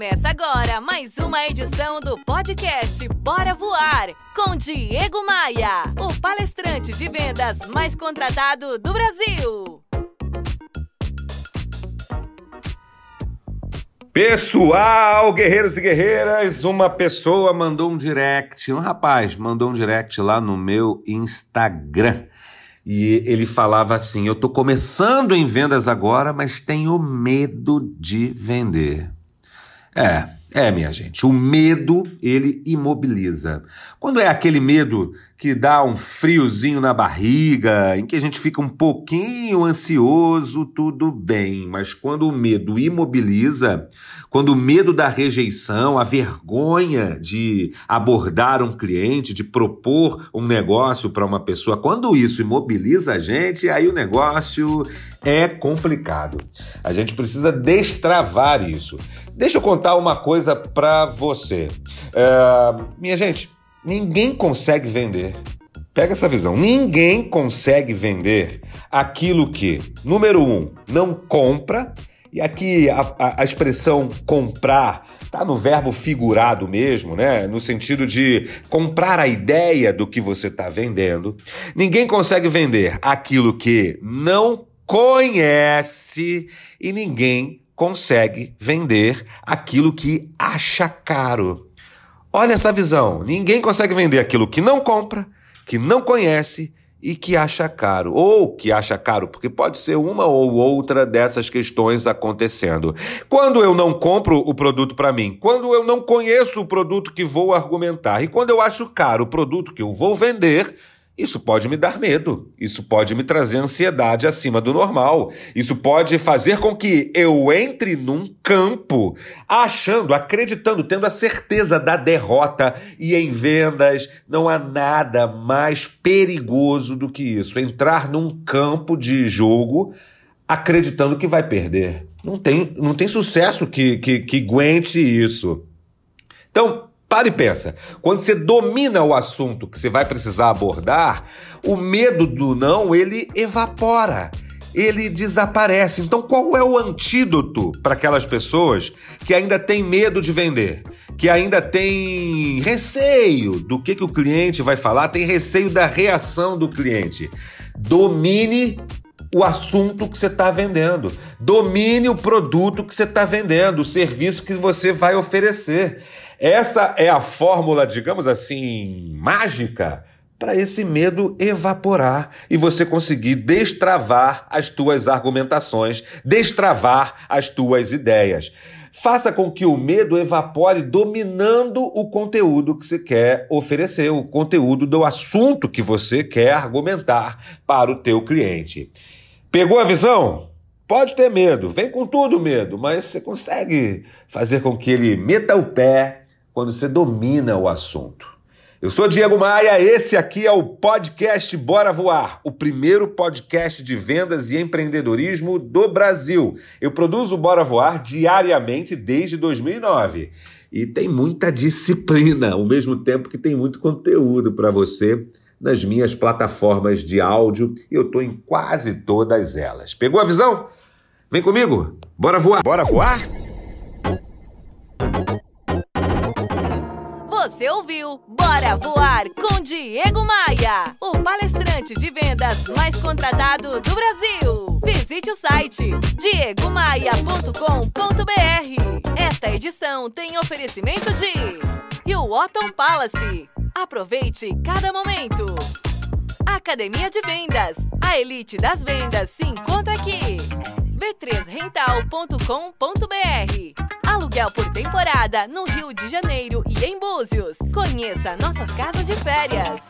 Começa agora mais uma edição do podcast Bora Voar com Diego Maia, o palestrante de vendas mais contratado do Brasil. Pessoal, guerreiros e guerreiras, uma pessoa mandou um direct, um rapaz mandou um direct lá no meu Instagram. E ele falava assim: Eu tô começando em vendas agora, mas tenho medo de vender. É, é, minha gente, o medo ele imobiliza. Quando é aquele medo que dá um friozinho na barriga, em que a gente fica um pouquinho ansioso, tudo bem. Mas quando o medo imobiliza, quando o medo da rejeição, a vergonha de abordar um cliente, de propor um negócio para uma pessoa, quando isso imobiliza a gente, aí o negócio é complicado. A gente precisa destravar isso. Deixa eu contar uma coisa para você. É, minha gente, Ninguém consegue vender. Pega essa visão. Ninguém consegue vender aquilo que, número um, não compra. E aqui a, a, a expressão comprar está no verbo figurado mesmo, né? No sentido de comprar a ideia do que você está vendendo. Ninguém consegue vender aquilo que não conhece e ninguém consegue vender aquilo que acha caro. Olha essa visão. Ninguém consegue vender aquilo que não compra, que não conhece e que acha caro. Ou que acha caro, porque pode ser uma ou outra dessas questões acontecendo. Quando eu não compro o produto para mim, quando eu não conheço o produto que vou argumentar e quando eu acho caro o produto que eu vou vender, isso pode me dar medo, isso pode me trazer ansiedade acima do normal, isso pode fazer com que eu entre num campo achando, acreditando, tendo a certeza da derrota e em vendas não há nada mais perigoso do que isso, entrar num campo de jogo acreditando que vai perder. Não tem, não tem sucesso que, que, que aguente isso. Então, para e pensa. Quando você domina o assunto que você vai precisar abordar, o medo do não, ele evapora. Ele desaparece. Então, qual é o antídoto para aquelas pessoas que ainda têm medo de vender, que ainda têm receio do que, que o cliente vai falar, tem receio da reação do cliente? Domine o assunto que você está vendendo. Domine o produto que você está vendendo, o serviço que você vai oferecer. Essa é a fórmula, digamos assim, mágica para esse medo evaporar e você conseguir destravar as tuas argumentações, destravar as tuas ideias. Faça com que o medo evapore dominando o conteúdo que você quer oferecer, o conteúdo do assunto que você quer argumentar para o teu cliente. Pegou a visão? Pode ter medo, vem com tudo medo, mas você consegue fazer com que ele meta o pé quando você domina o assunto. Eu sou Diego Maia, esse aqui é o podcast Bora Voar, o primeiro podcast de vendas e empreendedorismo do Brasil. Eu produzo Bora Voar diariamente desde 2009 e tem muita disciplina, ao mesmo tempo que tem muito conteúdo para você nas minhas plataformas de áudio e eu estou em quase todas elas. Pegou a visão? Vem comigo, bora voar! Bora voar? Você ouviu Bora Voar com Diego Maia, o palestrante de vendas mais contratado do Brasil. Visite o site diegomaia.com.br. Esta edição tem oferecimento de Hilton Palace. Aproveite cada momento. Academia de Vendas. A elite das vendas se encontra aqui. b3rental.com.br Aluguel por temporada no Rio de Janeiro e em Búzios. Conheça nossas casas de férias.